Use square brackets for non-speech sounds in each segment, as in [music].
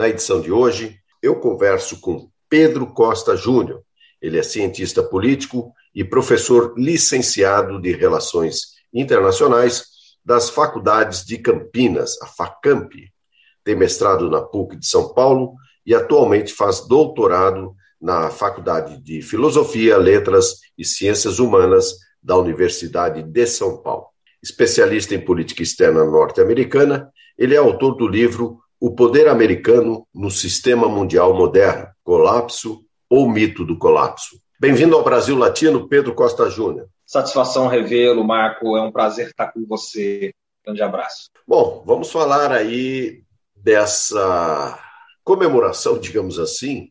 Na edição de hoje, eu converso com Pedro Costa Júnior. Ele é cientista político e professor licenciado de Relações Internacionais das Faculdades de Campinas, a FACAMP. Tem mestrado na PUC de São Paulo e atualmente faz doutorado na Faculdade de Filosofia, Letras e Ciências Humanas da Universidade de São Paulo. Especialista em política externa norte-americana, ele é autor do livro O Poder Americano no Sistema Mundial Moderno: Colapso ou Mito do Colapso. Bem-vindo ao Brasil Latino, Pedro Costa Júnior. Satisfação revê-lo, Marco. É um prazer estar com você. Grande abraço. Bom, vamos falar aí dessa comemoração, digamos assim,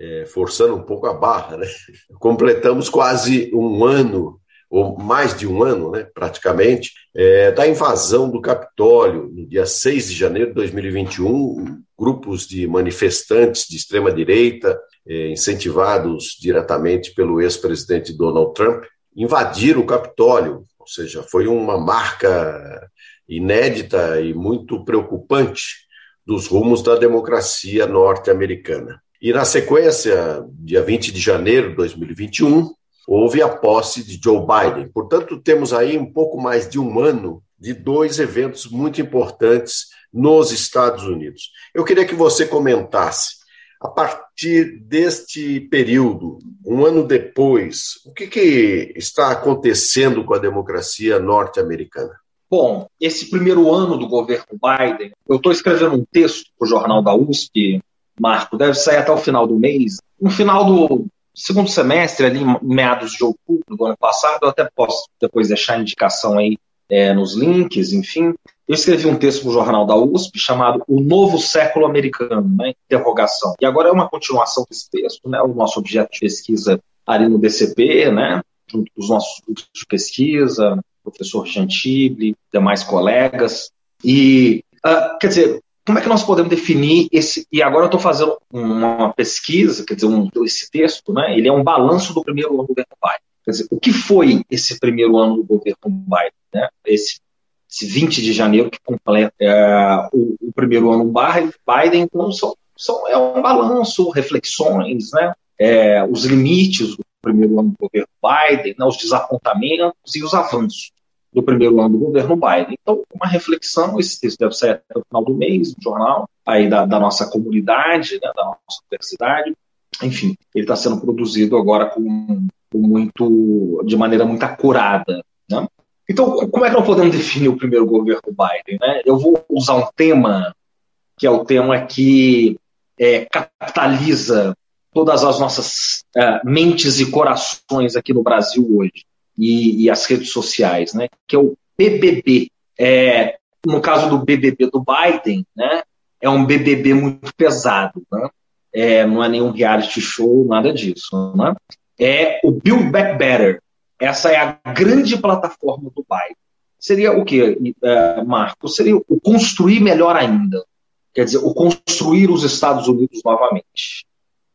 é, forçando um pouco a barra, né? [laughs] Completamos quase um ano ou mais de um ano, né, praticamente, é, da invasão do Capitólio, no dia 6 de janeiro de 2021, grupos de manifestantes de extrema-direita, é, incentivados diretamente pelo ex-presidente Donald Trump, invadiram o Capitólio, ou seja, foi uma marca inédita e muito preocupante dos rumos da democracia norte-americana. E na sequência, dia 20 de janeiro de 2021, houve a posse de Joe Biden. Portanto, temos aí um pouco mais de um ano de dois eventos muito importantes nos Estados Unidos. Eu queria que você comentasse, a partir deste período, um ano depois, o que, que está acontecendo com a democracia norte-americana? Bom, esse primeiro ano do governo Biden, eu estou escrevendo um texto para o jornal da USP, Marco, deve sair até o final do mês. No final do, segundo semestre, ali meados de outubro do ano passado, eu até posso depois deixar a indicação aí é, nos links, enfim. Eu escrevi um texto para o jornal da USP chamado O Novo Século Americano, né, interrogação. E agora é uma continuação desse texto, né, o nosso objeto de pesquisa ali no DCP, né, junto com os nossos grupos de pesquisa, professor Gentile, demais colegas. E, uh, quer dizer, como é que nós podemos definir esse. E agora eu estou fazendo uma pesquisa, quer dizer, um, esse texto, né, ele é um balanço do primeiro ano do governo Biden. Quer dizer, o que foi esse primeiro ano do governo Biden? Né? Esse, esse 20 de janeiro que completa é, o, o, primeiro ano Biden, então são, são, é um balanço, reflexões, né? É, os limites do primeiro ano do governo Biden, né, os desapontamentos e os avanços do primeiro ano do governo Biden. Então, uma reflexão, esse texto deve sair até o final do mês, no jornal, aí da, da nossa comunidade, né, da nossa universidade. Enfim, ele está sendo produzido agora com, com, muito, de maneira muito acurada. Né? Então, como é que nós podemos definir o primeiro governo Biden? Né? Eu vou usar um tema que é o tema que é, capitaliza todas as nossas é, mentes e corações aqui no Brasil hoje e, e as redes sociais, né? Que é o BBB. É, no caso do BBB do Biden, né? É um BBB muito pesado, né? É, não é nenhum reality show, nada disso, né? É o Build Back Better. Essa é a grande plataforma do Biden. Seria o que, é, Marco? Seria o construir melhor ainda. Quer dizer, o construir os Estados Unidos novamente.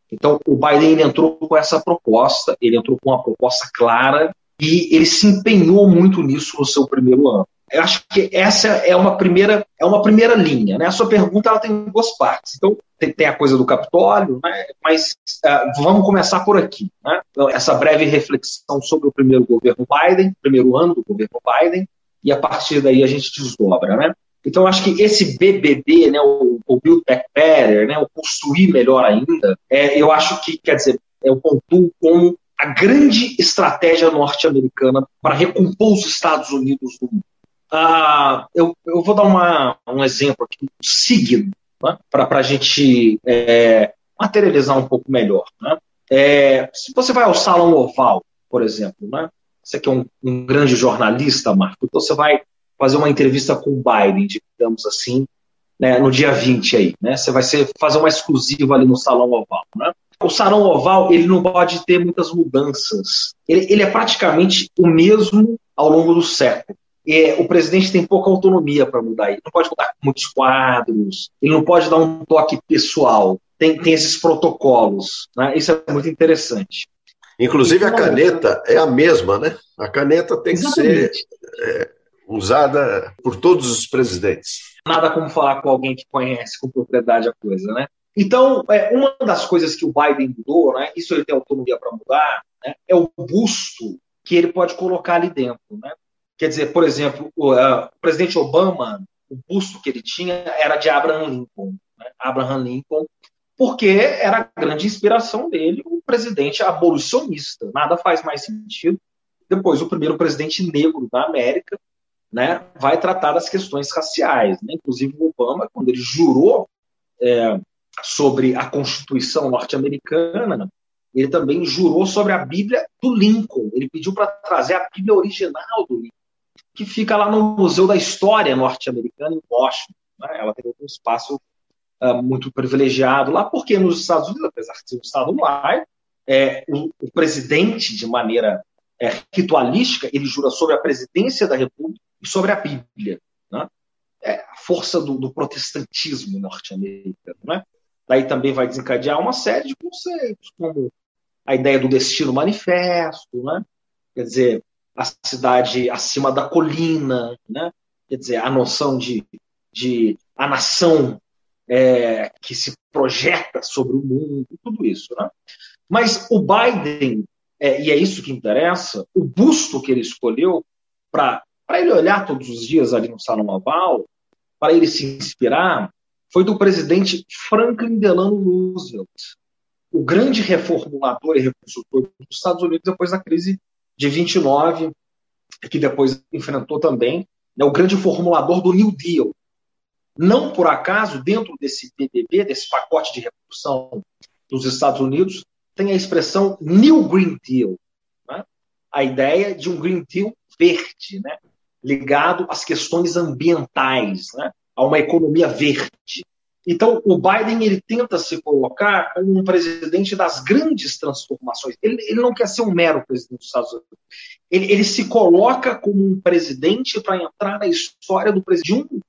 Então, o Biden entrou com essa proposta, ele entrou com uma proposta clara e ele se empenhou muito nisso no seu primeiro ano. Eu acho que essa é uma primeira, é uma primeira linha. Né? A sua pergunta ela tem duas partes. Então, tem, tem a coisa do Capitólio, né? mas uh, vamos começar por aqui. Né? Então, essa breve reflexão sobre o primeiro governo Biden, primeiro ano do governo Biden, e a partir daí a gente desdobra. Né? Então, acho que esse BBB, né, o, o Build Back Better, né, o construir melhor ainda, é, eu acho que, quer dizer, eu pontuo como a grande estratégia norte-americana para recompor os Estados Unidos do mundo. Ah, eu, eu, vou dar uma, um exemplo aqui, um signo, né, para a gente é, materializar um pouco melhor. Né? É, se você vai ao Salão Oval, por exemplo, né, você que é um, um grande jornalista, Marco, então você vai fazer uma entrevista com o Biden, digamos assim, né, no dia 20 aí, né? Você vai ser, fazer uma exclusiva ali no Salão Oval, né? O Salão Oval, ele não pode ter muitas mudanças. Ele, ele é praticamente o mesmo ao longo do século. É, o presidente tem pouca autonomia para mudar. Ele não pode mudar muitos quadros, ele não pode dar um toque pessoal. Tem, tem esses protocolos. Né? Isso é muito interessante. Inclusive, a caneta é a mesma, né? A caneta tem Exatamente. que ser é, usada por todos os presidentes. Nada como falar com alguém que conhece com propriedade a coisa, né? Então, é, uma das coisas que o Biden mudou, né, isso ele tem autonomia para mudar, né, é o busto que ele pode colocar ali dentro. Né? Quer dizer, por exemplo, o, uh, o presidente Obama, o busto que ele tinha era de Abraham Lincoln. Né? Abraham Lincoln, porque era a grande inspiração dele, um presidente abolicionista. Nada faz mais sentido. Depois, o primeiro presidente negro da América, né, vai tratar das questões raciais. Né? Inclusive, o Obama, quando ele jurou é, sobre a Constituição norte-americana, ele também jurou sobre a Bíblia do Lincoln. Ele pediu para trazer a Bíblia original do Lincoln, que fica lá no Museu da História norte-americana, em Washington. Né? Ela tem um espaço uh, muito privilegiado lá, porque nos Estados Unidos, apesar de ser um Estado laico, é, o, o, presidente, de maneira é, ritualística, ele jura sobre a presidência da República e sobre a Bíblia. Né? É a força do, do protestantismo norte-americano. Né? Daí também vai desencadear uma série de conceitos, como a ideia do destino manifesto, né? quer dizer, a cidade acima da colina, né? quer dizer, a noção de, de a nação é, que se projeta sobre o mundo, tudo isso. Né? Mas o Biden, é, e é isso que interessa, o busto que ele escolheu para para ele olhar todos os dias ali no Salão Oval, para ele se inspirar, foi do presidente Franklin Delano Roosevelt, o grande reformulador e reconstrutor dos Estados Unidos depois da crise de 29, que depois enfrentou também, né, o grande formulador do New Deal. Não por acaso, dentro desse PDB, desse pacote de reconstrução dos Estados Unidos, tem a expressão New Green Deal, né? a ideia de um Green Deal verde, né? Ligado às questões ambientais, né? a uma economia verde. Então, o Biden ele tenta se colocar como um presidente das grandes transformações. Ele, ele não quer ser um mero presidente dos Estados Unidos. Ele, ele se coloca como um presidente para entrar na história do presidente,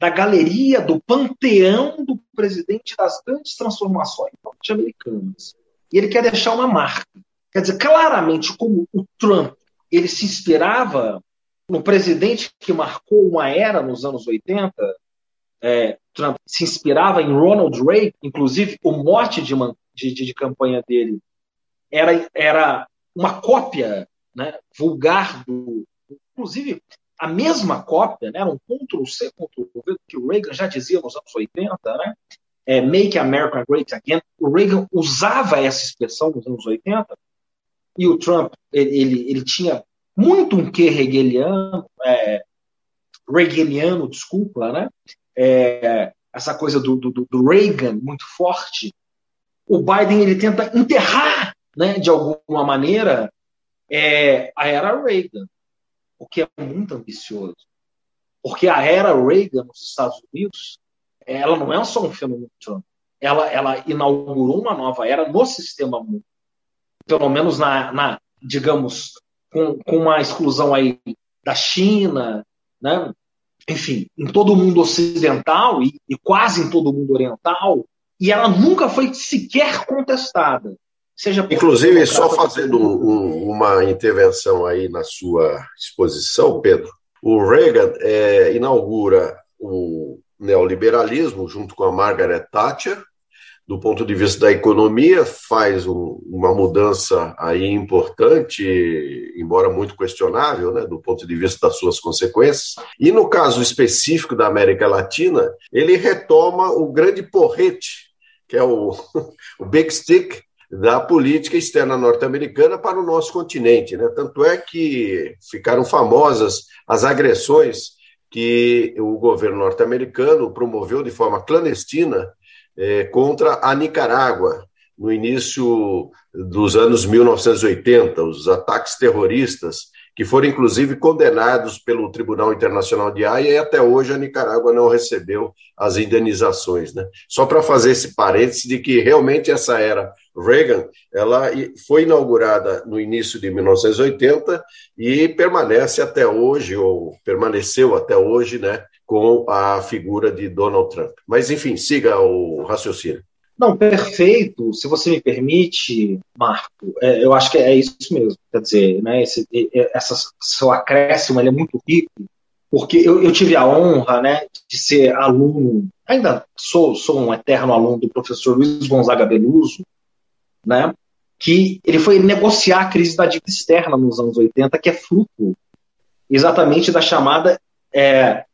da galeria, do panteão do presidente das grandes transformações norte-americanas. E ele quer deixar uma marca. Quer dizer, claramente, como o Trump ele se inspirava no presidente que marcou uma era nos anos 80, é, Trump se inspirava em Ronald Reagan, inclusive o mote de, de, de campanha dele era, era uma cópia né, vulgar do. Inclusive, a mesma cópia, né, era um Ctrl-C, Ctrl-V que o Reagan já dizia nos anos 80, né, é, Make America Great Again. O Reagan usava essa expressão nos anos 80 e o Trump ele, ele, ele tinha muito um quê hegeliano, é, desculpa, né? É, essa coisa do, do, do, Reagan muito forte. O Biden ele tenta enterrar, né, de alguma maneira, é, a era Reagan, o que é muito ambicioso. Porque a era Reagan nos Estados Unidos, ela não é só um fenômeno Trump. Ela, ela inaugurou uma nova era no sistema mundo. Pelo menos na, na digamos, com, com uma exclusão aí da China, né? enfim, em todo o mundo ocidental e, e, quase em todo o mundo oriental, e ela nunca foi sequer contestada. Seja Inclusive, só fazendo um, uma intervenção aí na sua exposição, Pedro, o Reagan é, inaugura o neoliberalismo junto com a Margaret Thatcher, do ponto de vista da economia, faz um, uma mudança aí importante, embora muito questionável, né, do ponto de vista das suas consequências. E no caso específico da América Latina, ele retoma o grande porrete, que é o, [laughs] o big stick da política externa norte-americana para o nosso continente. Né? Tanto é que ficaram famosas as agressões que o governo norte-americano promoveu de forma clandestina é, contra a Nicarágua, no início dos anos 1980, os ataques terroristas que foram inclusive condenados pelo Tribunal Internacional de Haia e até hoje a Nicarágua não recebeu as indenizações. Né? Só para fazer esse parênteses de que realmente essa era Reagan ela foi inaugurada no início de 1980 e permanece até hoje, ou permaneceu até hoje, né, com a figura de Donald Trump. Mas, enfim, siga o raciocínio. Não, perfeito. Se você me permite, Marco, é, eu acho que é isso mesmo. Quer dizer, né, esse, essa, seu acréscimo é muito rico, porque eu, eu, tive a honra né, de ser aluno, ainda sou, sou um eterno aluno do professor Luiz Gonzaga Beluso, né, que ele foi negociar a crise da dívida externa nos anos 80, que é fruto exatamente da chamada é,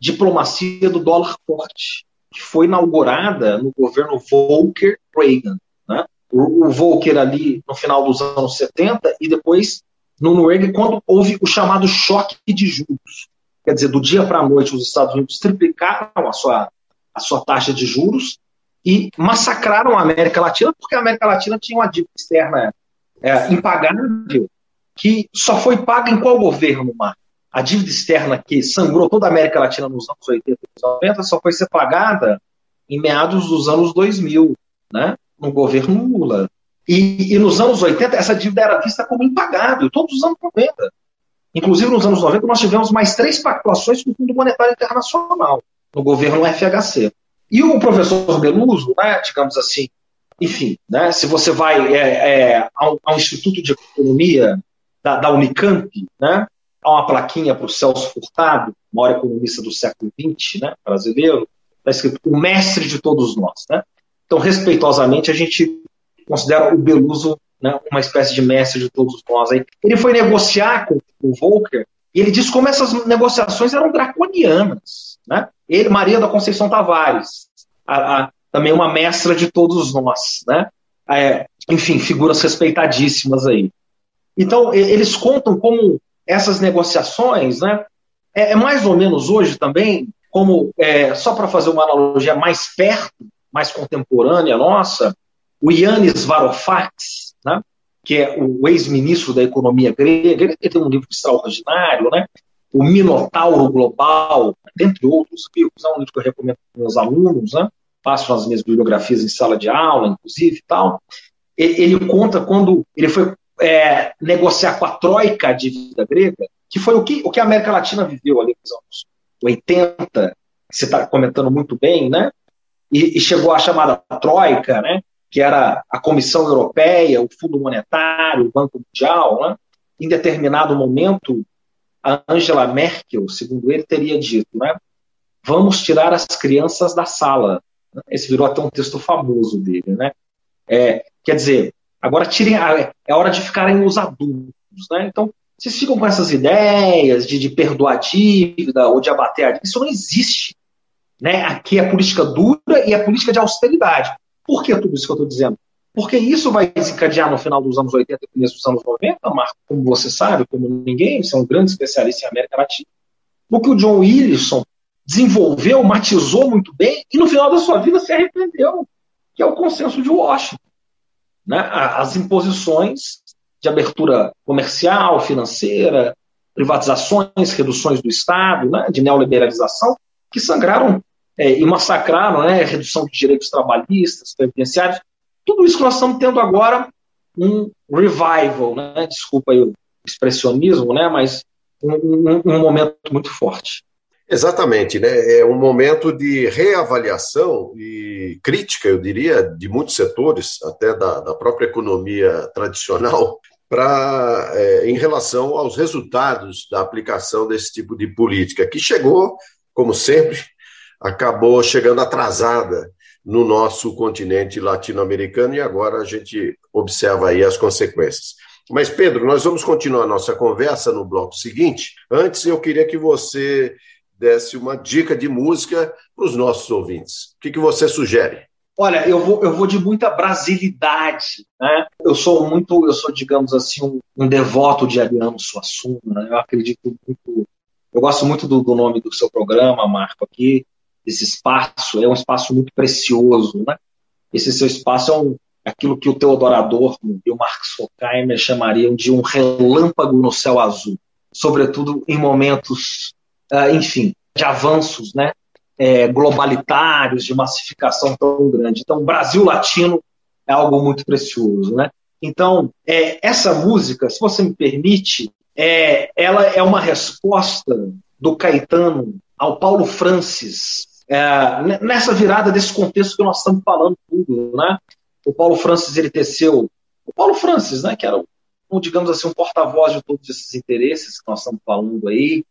diplomacia do dólar forte que foi inaugurada no governo Volcker Reagan. Né? O, o Volcker ali no final dos anos 70 e depois no Reagan, quando houve o chamado choque de juros. Quer dizer, do dia para a noite, os Estados Unidos triplicaram a sua, a sua taxa de juros e massacraram a América Latina, porque a América Latina tinha uma dívida externa é, impagável, que só foi paga em qual governo, Marco? A dívida externa que sangrou toda a América Latina nos anos 80 e 90 só foi ser pagada em meados dos anos 2000, né, no governo Lula. E, e, nos anos 80 essa dívida era vista como impagável, todos os anos 90. Inclusive nos anos 90 nós tivemos mais três pactuações com o Fundo Monetário Internacional, no governo FHC. E o professor Beluso, né, digamos assim, enfim, né, se você vai é, é, ao, ao, Instituto de Economia da, da Unicamp, né, há uma plaquinha para o Celso Furtado, maior economista do século XX, né, brasileiro, está escrito o mestre de todos nós. Né? Então, respeitosamente, a gente considera o Beluso né, uma espécie de mestre de todos nós. Aí. Ele foi negociar com o Volcker e ele disse como essas negociações eram draconianas. Né? Ele, Maria da Conceição Tavares, a, a, também uma mestra de todos nós. Né? É, enfim, figuras respeitadíssimas aí. Então, eles contam como essas negociações, né, é, é mais ou menos hoje também, como, é, só para fazer uma analogia mais perto, mais contemporânea nossa, o Yannis Varoufakis, né, que é o ex-ministro da economia grega, ele tem um livro extraordinário, né, o Minotauro Global, dentre outros livros, é um livro que eu recomendo para meus alunos, né, faço nas minhas bibliografias em sala de aula, inclusive, e tal. Ele conta quando ele foi é, negociar com a troika de vida grega, que foi o que, o que a América Latina viveu ali nos anos 80, você está comentando muito bem, né? E, e, chegou a chamada troika, né? Que era a Comissão Europeia, o Fundo Monetário, o Banco Mundial, né? Em determinado momento, a Angela Merkel, segundo ele, teria dito, né? Vamos tirar as crianças da sala. Esse virou até um texto famoso dele, né? É, quer dizer, Agora tirem a, é hora de ficarem os adultos, né? Então, vocês ficam com essas ideias de, de perdoar dívida ou de abater a dívida. Isso não existe. Né? Aqui é política dura e é política de austeridade. Por que tudo isso que eu estou dizendo? Porque isso vai desencadear no final dos anos 80 e começo dos anos 90, Marco, como você sabe, como ninguém, você é um grande especialista em América Latina, o que o John Wilson desenvolveu, matizou muito bem e no final da sua vida se arrependeu, que é o consenso de Washington né, as imposições de abertura comercial, financeira, privatizações, reduções do Estado, né, de neoliberalização, que sangraram é, e massacraram né, redução de direitos trabalhistas, previdenciários. Tudo isso que nós estamos tendo agora um revival, né, desculpa aí o expressionismo, né, mas um, um, um momento muito forte. Exatamente, né? É um momento de reavaliação e crítica, eu diria, de muitos setores, até da, da própria economia tradicional, [laughs] para é, em relação aos resultados da aplicação desse tipo de política, que chegou, como sempre, acabou chegando atrasada no nosso continente latino-americano e agora a gente observa aí as consequências. Mas, Pedro, nós vamos continuar a nossa conversa no bloco seguinte. Antes, eu queria que você desse uma dica de música para os nossos ouvintes. O que, que você sugere? Olha, eu vou, eu vou de muita brasilidade, né? Eu sou muito, eu sou, digamos assim, um, um devoto de Ariano Suassuna, né? Eu acredito muito, eu gosto muito do, do, nome do seu programa, Marco, aqui, esse espaço, é um espaço muito precioso, né? Esse seu espaço é um, aquilo que o Theodor Adorno e o Marx Horkheimer chamariam de um relâmpago no céu azul, sobretudo em momentos, uh, enfim, de avanços né, é, globalitários, de massificação tão grande. Então, Brasil Latino é algo muito precioso. Né? Então, é, essa música, se você me permite, é, ela é uma resposta do Caetano ao Paulo Francis, é, nessa virada desse contexto que nós estamos falando tudo, né? O Paulo Francis ele teceu, o Paulo Francis, né, que era um, digamos assim, um porta-voz de todos esses interesses que nós estamos falando aí,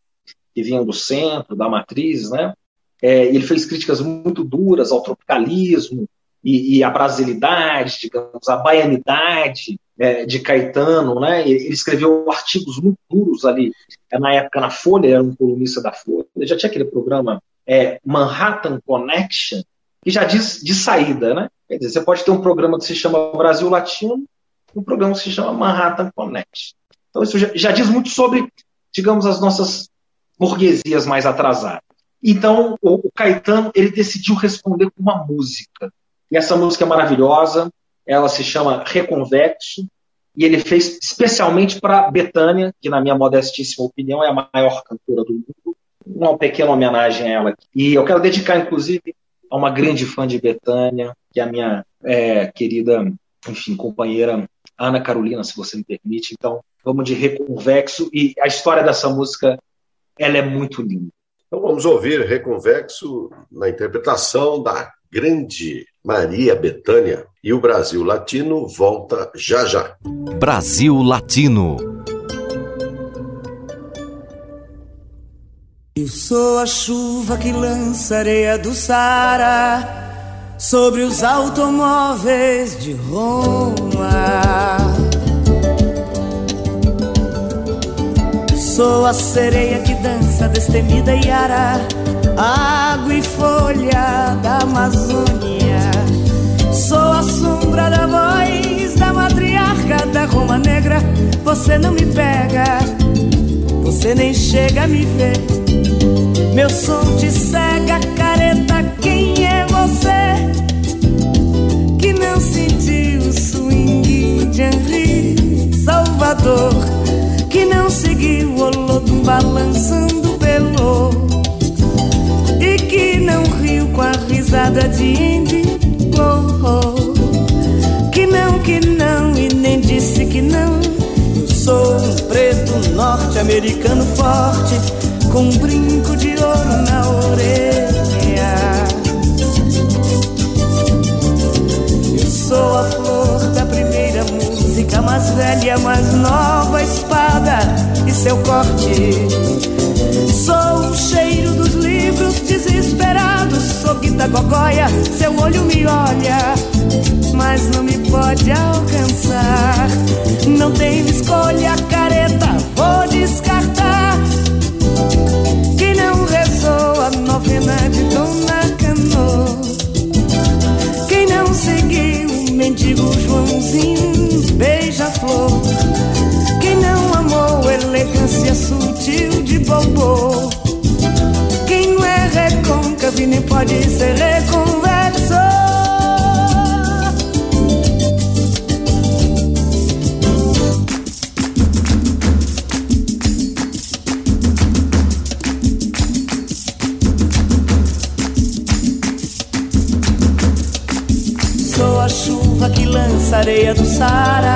que vinham do centro, da matriz, né? É, ele fez críticas muito duras ao tropicalismo e, e à brasilidade, digamos, à baianidade é, de Caetano, né? Ele escreveu artigos muito duros ali, é, na época na Folha, era um colunista da Folha, ele já tinha aquele programa é, Manhattan Connection, que já diz de saída, né? Quer dizer, você pode ter um programa que se chama Brasil Latino, um programa que se chama Manhattan Connection. Então isso já, já diz muito sobre, digamos, as nossas burguesias mais atrasadas. Então o, Caetano ele decidiu responder com uma música. E essa música é maravilhosa, ela se chama Reconvexo, e ele fez especialmente para Betânia, que na minha modestíssima opinião é a maior cantora do mundo, uma pequena homenagem a ela. E eu quero dedicar, inclusive, a uma grande fã de Betânia, que é a minha é, querida, enfim, companheira Ana Carolina, se você me permite. Então, vamos de Reconvexo, e a história dessa música, ela é muito linda. Então vamos ouvir Reconvexo na interpretação da grande Maria Betânia e o Brasil Latino volta já já. Brasil Latino. Eu sou a chuva que lança areia do Sara sobre os automóveis de Roma. Sou a sereia que dança destemida e ara, água e folha da Amazônia. Sou a sombra da voz da matriarca da Roma Negra. Você não me pega, você nem chega a me ver. Meu som te cega, careta. Quem é você que não sentiu o swing de Henri Salvador? Seguiu o Olodum balançando pelo e que não riu com a risada de Indy. Oh, oh. que não, que não e nem disse que não. Sou um preto norte-americano forte com um brinco de ouro na orelha mais velha, mais nova espada e seu corte. Sou o cheiro dos livros desesperados, sou gogóia, seu olho me olha, mas não me pode alcançar. Não tenho escolha, careta, vou descartar. Que não rezou a novena de Dona Cano. Quem não seguiu mendigo Joãozinho, beija-flor elegância sutil de bobo. Quem não é recôncavo nem pode ser reconverso. Sou a chuva que lança areia do Sara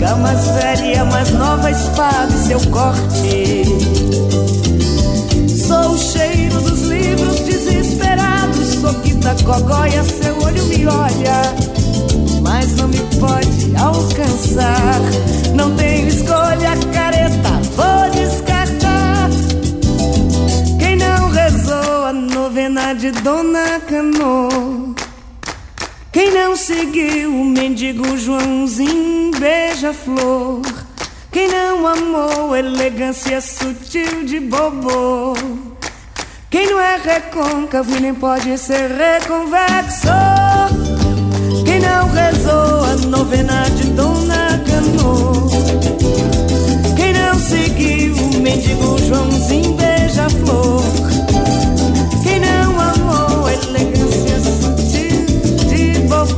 Cama séria, mais nova espada e seu corte. Sou o cheiro dos livros desesperados. Sou quinta cogóia, seu olho me olha. Mas não me pode alcançar. Não tenho escolha, careta, vou descartar. Quem não rezou a novena de Dona Canoa quem não seguiu o mendigo Joãozinho beija-flor? Quem não amou elegância sutil de bobo? Quem não é recôncavo nem pode ser reconvexo? Quem não rezou a novena de Dona Cano? Quem não seguiu o mendigo Joãozinho beija-flor? Quem não amou elegância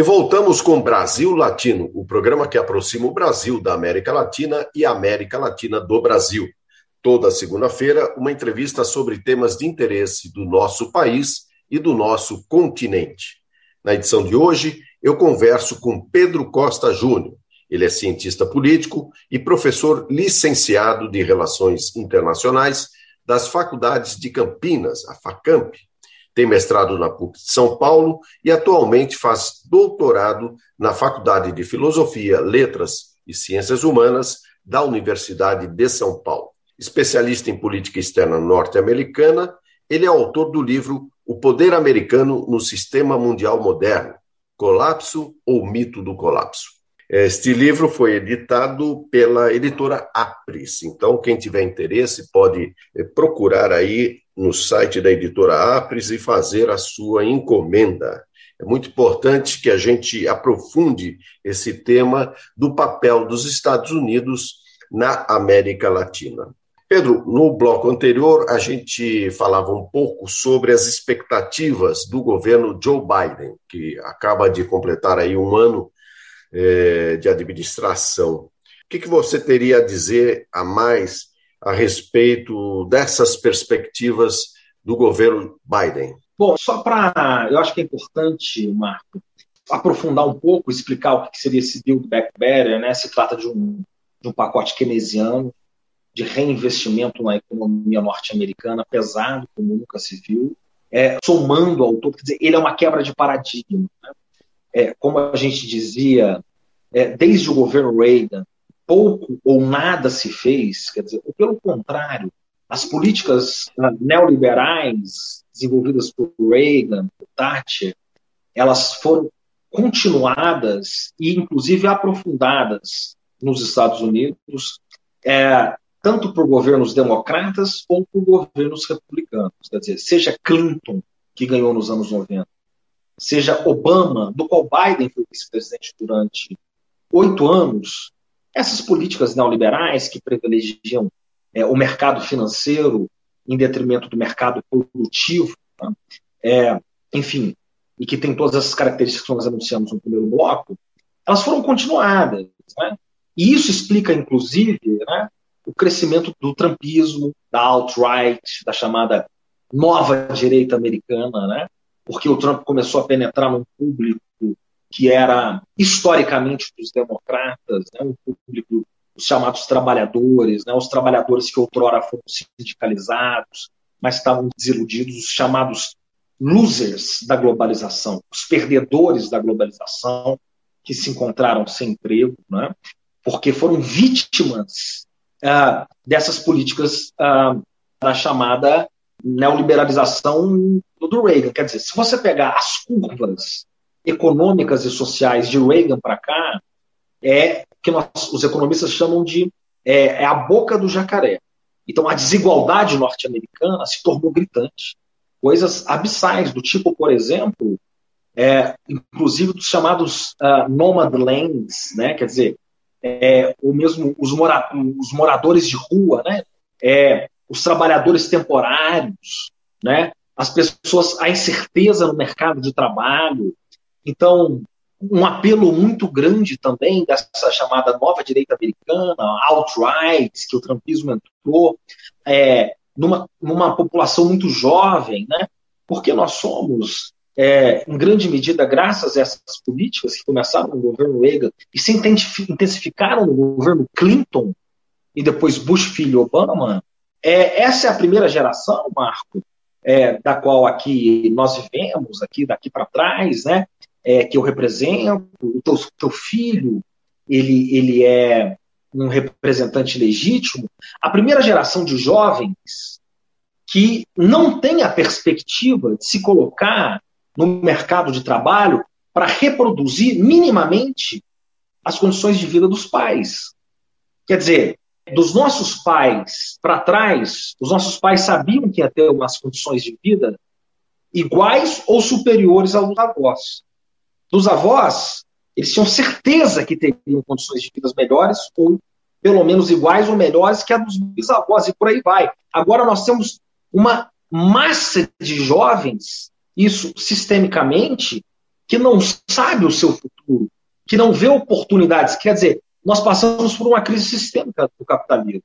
E voltamos com Brasil Latino, o programa que aproxima o Brasil da América Latina e a América Latina do Brasil. Toda segunda-feira, uma entrevista sobre temas de interesse do nosso país e do nosso continente. Na edição de hoje, eu converso com Pedro Costa Júnior. Ele é cientista político e professor licenciado de Relações Internacionais das Faculdades de Campinas, a FACAMP. Tem mestrado na PUC de São Paulo e atualmente faz doutorado na Faculdade de Filosofia, Letras e Ciências Humanas da Universidade de São Paulo. Especialista em política externa norte-americana, ele é autor do livro O Poder Americano no Sistema Mundial Moderno, Colapso ou Mito do Colapso. Este livro foi editado pela editora Apris, então quem tiver interesse pode eh, procurar aí no site da editora Apris e fazer a sua encomenda. É muito importante que a gente aprofunde esse tema do papel dos Estados Unidos na América Latina. Pedro, no bloco anterior, a gente falava um pouco sobre as expectativas do governo Joe Biden, que acaba de completar aí um ano é, de administração. O que, que você teria a dizer a mais a respeito dessas perspectivas do governo Biden? Bom, só para. Eu acho que é importante, Marco, aprofundar um pouco, explicar o que seria esse Build Back Better. Né? Se trata de um, de um pacote keynesiano de reinvestimento na economia norte-americana pesado, como nunca se viu, é, somando ao todo, quer dizer, ele é uma quebra de paradigma. Né? É, como a gente dizia, é, desde o governo Reagan, pouco ou nada se fez, quer dizer, pelo contrário, as políticas uh, neoliberais desenvolvidas por Reagan, por Thatcher, elas foram continuadas e, inclusive, aprofundadas nos Estados Unidos, é, tanto por governos democratas ou por governos republicanos. Quer dizer, seja Clinton, que ganhou nos anos 90, seja Obama, do qual Biden foi vice-presidente durante oito anos, essas políticas neoliberais que privilegiam é, o mercado financeiro em detrimento do mercado produtivo, tá? é, enfim, e que tem todas essas características que nós anunciamos no primeiro bloco, elas foram continuadas. Né? E isso explica, inclusive, né, o crescimento do trumpismo, da alt-right, da chamada nova direita americana, né? porque o Trump começou a penetrar num público que era historicamente dos democratas, né? um público os chamados trabalhadores, né? os trabalhadores que outrora foram sindicalizados, mas estavam desiludidos, os chamados losers da globalização, os perdedores da globalização, que se encontraram sem emprego, né? porque foram vítimas uh, dessas políticas uh, da chamada neoliberalização do Reagan. Quer dizer, se você pegar as curvas econômicas e sociais de Reagan para cá, é que nós, os economistas chamam de é, é a boca do jacaré. Então, a desigualdade norte-americana se tornou gritante. Coisas abissais, do tipo, por exemplo, é, inclusive dos chamados uh, nomad lands, né? quer dizer, é, ou mesmo os, mora os, moradores de rua, né? É, os trabalhadores temporários, né? As pessoas, a incerteza no mercado de trabalho. Então, um apelo muito grande também dessa chamada nova direita americana, alt-right, que o trumpismo entrou, é, numa, numa população muito jovem, né? porque nós somos, é, em grande medida, graças a essas políticas que começaram no governo Reagan e se intensificaram no governo Clinton e depois Bush filho Obama, é, essa é a primeira geração, Marco, é, da qual aqui nós vivemos, aqui daqui para trás, né? É, que eu represento, o teu, teu filho, ele, ele é um representante legítimo, a primeira geração de jovens que não tem a perspectiva de se colocar no mercado de trabalho para reproduzir minimamente as condições de vida dos pais. Quer dizer, dos nossos pais para trás, os nossos pais sabiam que ia ter umas condições de vida iguais ou superiores aos avós dos avós, eles tinham certeza que teriam condições de vida melhores, ou pelo menos iguais ou melhores que a dos bisavós, e por aí vai. Agora nós temos uma massa de jovens, isso sistemicamente, que não sabe o seu futuro, que não vê oportunidades. Quer dizer, nós passamos por uma crise sistêmica do capitalismo.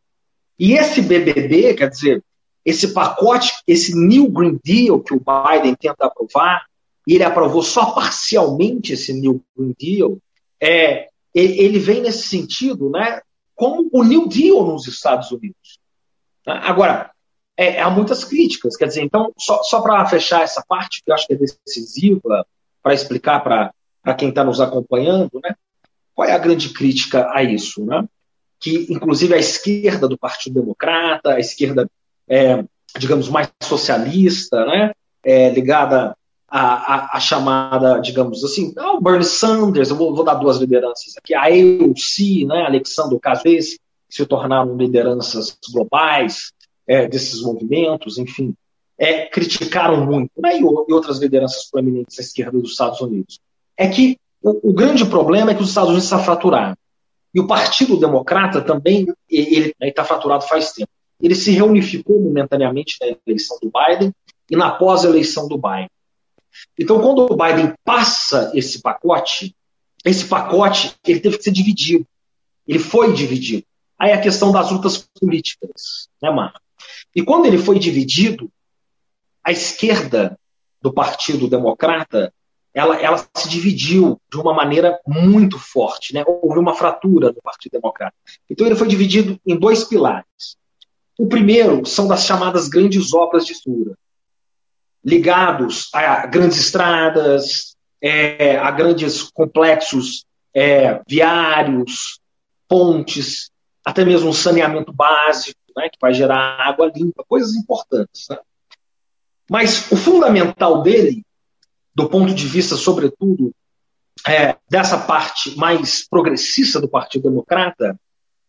E esse BBB, quer dizer, esse pacote, esse New Green Deal que o Biden tenta aprovar, e ele aprovou só parcialmente esse New Green Deal, é, ele vem nesse sentido, né, como o New Deal nos Estados Unidos. Agora, é, há muitas críticas, quer dizer, então, só, só para fechar essa parte, que eu acho que é decisiva, para explicar para quem está nos acompanhando, né, qual é a grande crítica a isso? Né? Que, inclusive, a esquerda do Partido Democrata, a esquerda, é, digamos, mais socialista, né, é, ligada a, a, a, chamada, digamos assim, ah, o Bernie Sanders, eu vou, vou, dar duas lideranças aqui, a AOC, né, Alexandre Ocasio, se tornaram lideranças globais é, desses movimentos, enfim, é, criticaram muito, né, e, outras lideranças proeminentes à esquerda dos Estados Unidos. É que o, o grande problema é que os Estados Unidos está fraturado. E o Partido Democrata também, ele está né, fraturado faz tempo. Ele se reunificou momentaneamente na eleição do Biden e na pós-eleição do Biden. Então, quando o Biden passa esse pacote, esse pacote ele teve que ser dividido. Ele foi dividido. Aí a questão das lutas políticas, né, Marco? E quando ele foi dividido, a esquerda do Partido Democrata ela, ela se dividiu de uma maneira muito forte, né? Houve uma fratura no Partido Democrata. Então ele foi dividido em dois pilares. O primeiro são das chamadas grandes obras de estrutura ligados a grandes estradas, é, a grandes complexos é, viários, pontes, até mesmo saneamento básico, né, que vai gerar água limpa, coisas importantes. Né? Mas o fundamental dele, do ponto de vista, sobretudo, é, dessa parte mais progressista do Partido Democrata,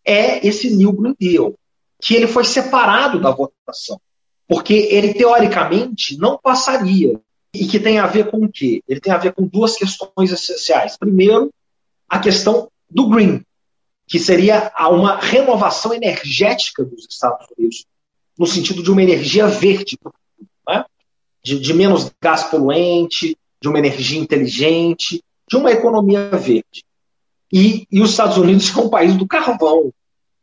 é esse New Green Deal, que ele foi separado da votação porque ele teoricamente não passaria. E que tem a ver com o quê? Ele tem a ver com duas questões essenciais. Primeiro, a questão do green, que seria uma renovação energética dos Estados Unidos, no sentido de uma energia verde, né? de, de menos gás poluente, de uma energia inteligente, de uma economia verde. E, e, os Estados Unidos [laughs] é um país do carvão,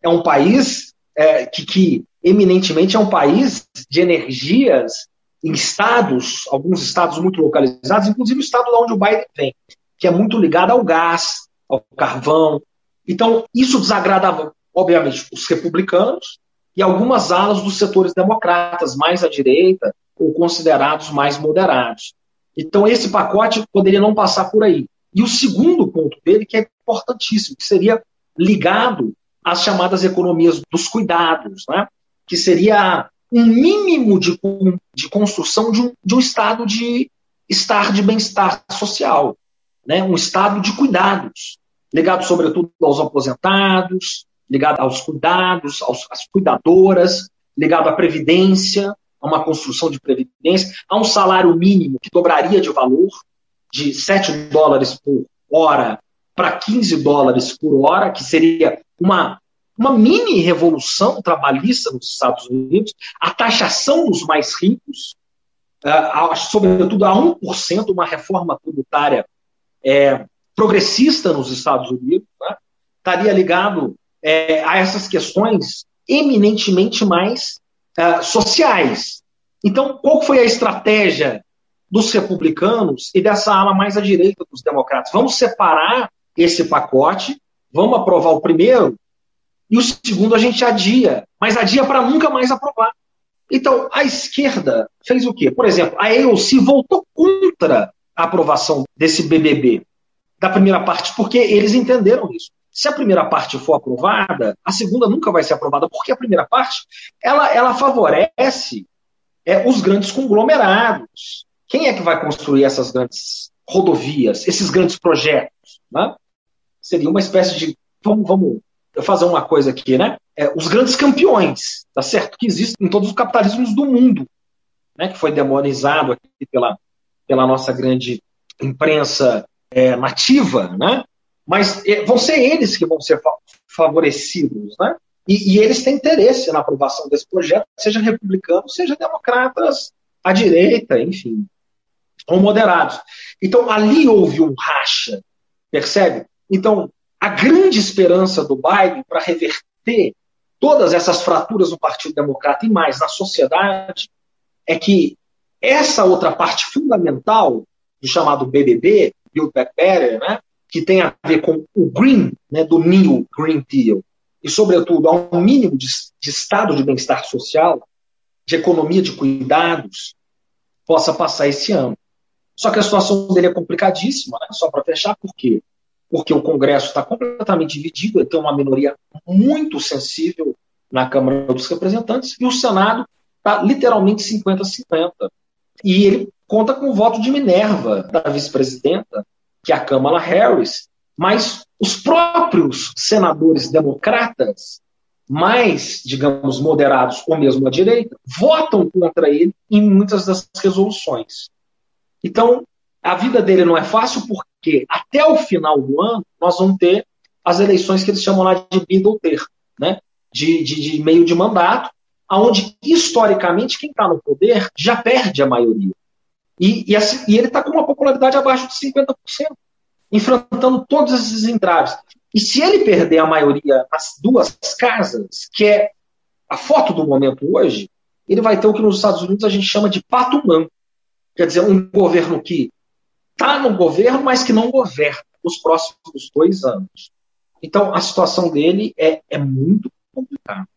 é um país é, que, que eminentemente é um país de energias em estados, alguns estados muito localizados, inclusive o estado de onde o Biden vem, que é muito ligado ao gás, ao carvão. Então, isso desagradava, obviamente, os republicanos e algumas alas dos setores democratas, mais à direita, ou considerados mais moderados. Então, esse pacote poderia não passar por aí. E o segundo ponto dele, que é importantíssimo, que seria ligado às chamadas economias dos cuidados, né? Que seria um mínimo de, de construção de um, de um estado de estar de bem-estar social, né? um estado de cuidados, ligado sobretudo aos aposentados, ligado aos cuidados, aos, às cuidadoras, ligado à previdência, a uma construção de previdência, a um salário mínimo que dobraria de valor de 7 dólares por hora para 15 dólares por hora, que seria uma uma mini revolução trabalhista nos Estados Unidos, a taxação dos mais ricos, uh, sobretudo a 1%, uma reforma tributária é, progressista nos Estados Unidos, né? estaria ligado é, a essas questões eminentemente mais uh, sociais. Então, qual foi a estratégia dos republicanos e dessa ala mais à direita dos democratas? Vamos separar esse pacote, vamos aprovar o primeiro e o segundo a gente adia, mas adia para nunca mais aprovar. Então, a esquerda fez o quê? Por exemplo, a AOC voltou contra a aprovação desse BBB, da primeira parte, porque eles entenderam isso. Se a primeira parte for aprovada, a segunda nunca vai ser aprovada, porque a primeira parte ela, ela favorece é, os grandes conglomerados. Quem é que vai construir essas grandes rodovias, esses grandes projetos? Né? Seria uma espécie de. Vamos, vamos fazer uma coisa aqui, né? É, os grandes campeões, tá certo? Que existem em todos os capitalismos do mundo, né? Que foi demonizado aqui pela, pela nossa grande imprensa é, nativa, né? Mas é, vão ser eles que vão ser favorecidos, né? E, e, eles têm interesse na aprovação desse projeto, seja republicanos, seja democratas à direita, enfim, ou moderados. Então, ali houve um racha, percebe? Então, a grande esperança do Biden para reverter todas essas fraturas no Partido Democrata e mais na sociedade é que essa outra parte fundamental do chamado BBB, Build Back Better, né, que tem a ver com o Green, né, do New Green Deal, e, sobretudo, a um mínimo de, de estado de bem-estar social, de economia de cuidados, possa passar esse ano. Só que a situação dele é complicadíssima, né? só para fechar, por quê? Porque o Congresso está completamente dividido, ele tem uma minoria muito sensível na Câmara dos Representantes, e o Senado está literalmente 50-50. E ele conta com o voto de Minerva da vice-presidenta, que é a Kamala Harris, mas os próprios senadores democratas, mais, digamos, moderados ou mesmo à direita, votam contra ele em muitas das resoluções. Então, a vida dele não é fácil porque até o final do ano nós vamos ter as eleições que eles chamam lá de bid ou ter, né? de, de, de meio de mandato, onde historicamente quem está no poder já perde a maioria. E, e, assim, e ele está com uma popularidade abaixo de 50%, enfrentando todos esses entraves. E se ele perder a maioria nas duas casas, que é a foto do momento hoje, ele vai ter o que nos Estados Unidos a gente chama de patumã. Quer dizer, um governo que está no governo, mas que não governa os próximos dois anos. Então, a situação dele é, é muito complicada.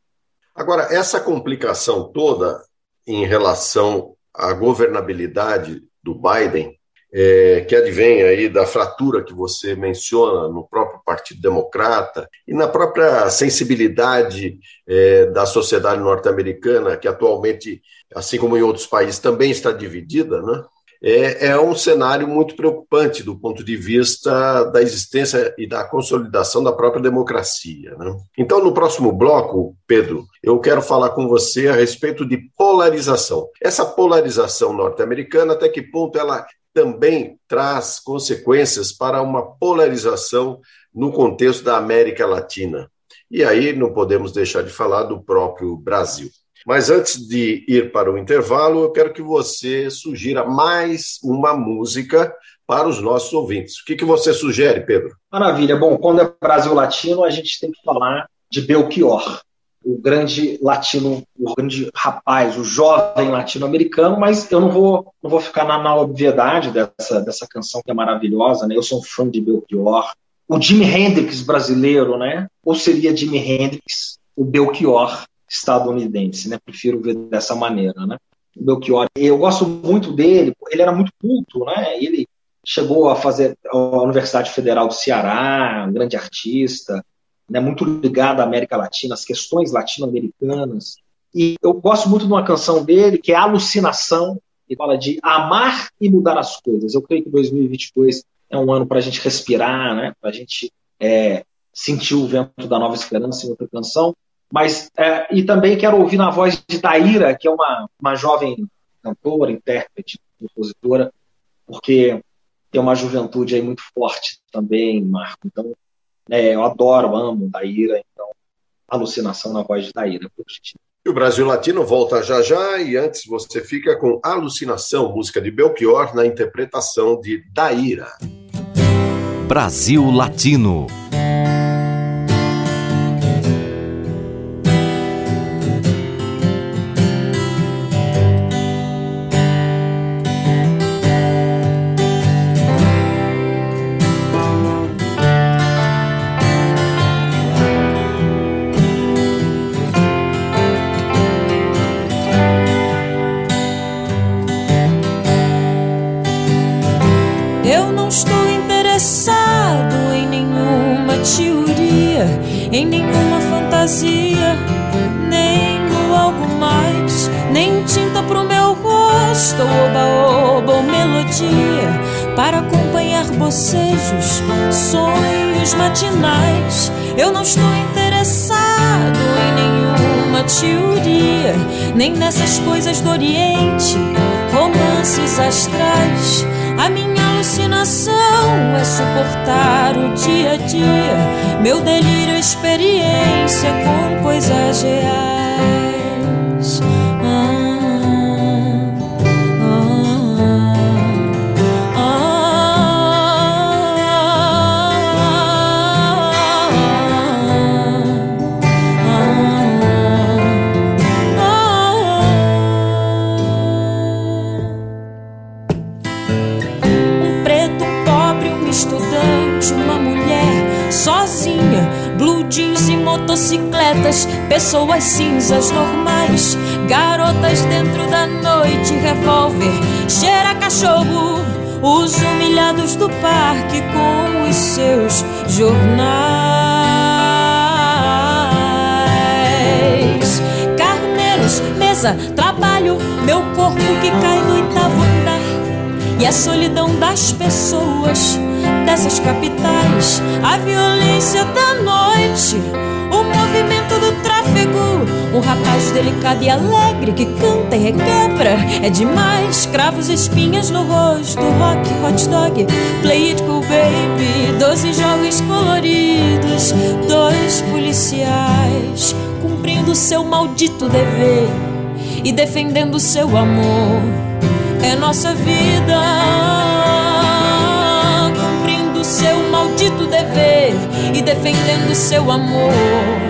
Agora, essa complicação toda em relação à governabilidade do Biden, é, que advém aí da fratura que você menciona no próprio Partido Democrata e na própria sensibilidade é, da sociedade norte-americana, que atualmente, assim como em outros países, também está dividida, né? É, é um cenário muito preocupante do ponto de vista da existência e da consolidação da própria democracia. Né? Então, no próximo bloco, Pedro, eu quero falar com você a respeito de polarização. Essa polarização norte-americana, até que ponto ela também traz consequências para uma polarização no contexto da América Latina. E aí não podemos deixar de falar do próprio Brasil. Mas antes de ir para o intervalo, eu quero que você sugira mais uma música para os nossos ouvintes. O que, que você sugere, Pedro? Maravilha. Bom, quando é Brasil Latino, a gente tem que falar de Belchior, o grande latino, o grande rapaz, o jovem latino-americano, mas eu não vou, não vou ficar na, na obviedade dessa, dessa canção que é maravilhosa, né? Eu sou um fã de Belchior. O Jimi Hendrix brasileiro, né? Ou seria Jimi Hendrix, o Belchior estadunidense, né? Prefiro ver dessa maneira, né? O Belchior, eu gosto muito dele, ele era muito culto, né? Ele chegou a fazer a Universidade Federal do Ceará, um grande artista, né? Muito ligado à América Latina, às questões latino-americanas. E eu gosto muito de uma canção dele que é Alucinação, que fala de amar e mudar as coisas. Eu creio que 2022 é um ano para a gente respirar, né? Para a gente é, sentir o vento da nova esperança em outra canção. Mas, é, e também quero ouvir na voz de Daíra, que é uma, uma jovem cantora, intérprete, compositora, porque tem uma juventude aí muito forte também, Marco. Então, é, eu adoro, amo Daíra, então, alucinação na voz de Daíra. E o Brasil Latino volta já já e antes você fica com Alucinação, música de Belchior na interpretação de Daíra. Brasil Latino. Estou interessado em nenhuma teoria, nem nessas coisas do Oriente, romances astrais. A minha alucinação é suportar o dia a dia, meu delírio, é experiência com coisas reais. Cinzas normais, garotas dentro da noite, revólver, cheira cachorro, os humilhados do parque com os seus jornais. Carneiros, mesa, trabalho, meu corpo que cai no oitavo andar. E a solidão das pessoas dessas capitais, a violência da noite o movimento tráfego. Um rapaz delicado e alegre que canta e requebra. É demais, cravos espinhas no rosto. Rock, hot dog, play it cool baby. Doze jovens coloridos, dois policiais cumprindo seu maldito dever e defendendo seu amor. É nossa vida maldito dever e defendendo seu amor.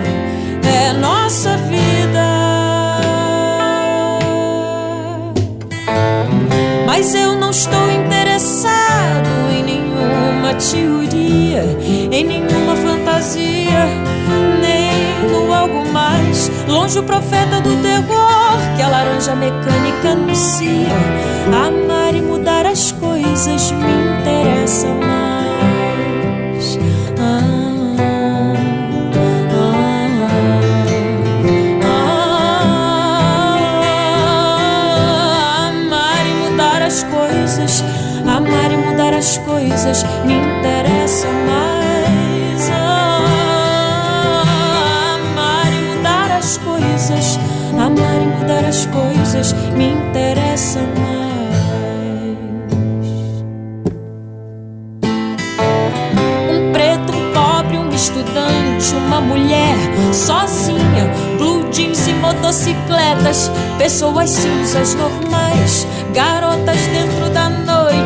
É nossa vida. Mas eu não estou interessado em nenhuma teoria, em nenhuma fantasia, nem no algo mais. Longe o profeta do terror que a laranja mecânica anuncia. Amar e mudar as coisas me interessa mais. As coisas me interessam mais. amar e mudar as coisas, amar e mudar as coisas me interessam mais. Um preto, um pobre, um estudante, uma mulher sozinha, blue jeans e motocicletas, pessoas cinzas normais, garotas dentro da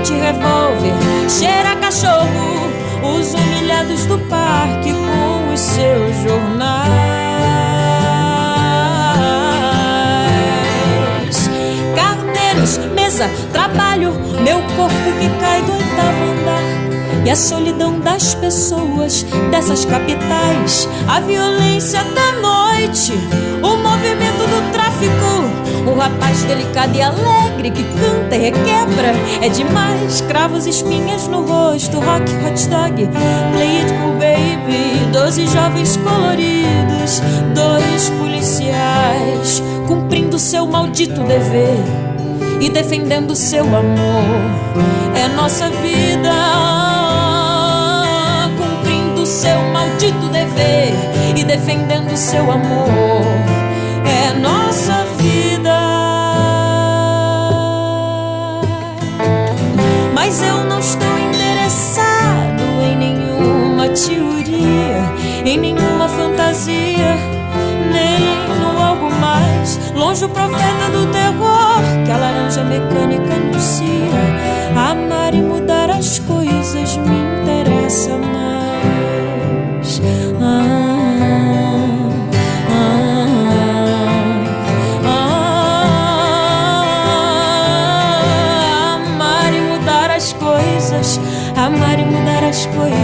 noite, revólver, cheira cachorro, os humilhados do parque com os seus jornais. Carneiros, mesa, trabalho, meu corpo que cai do oitavo andar. E a solidão das pessoas dessas capitais, a violência da noite, o movimento do tráfico um rapaz delicado e alegre que canta e requebra. É demais, cravos espinhas no rosto. Rock, hot dog, play it cool baby. Doze jovens coloridos, dois policiais cumprindo seu maldito dever e defendendo seu amor. É nossa vida cumprindo seu maldito dever e defendendo seu amor. É nossa vida. Mas eu não estou interessado em nenhuma teoria, em nenhuma fantasia, nem no algo mais. Longe o profeta do terror que a laranja mecânica anuncia. Amar e mudar as coisas me interessa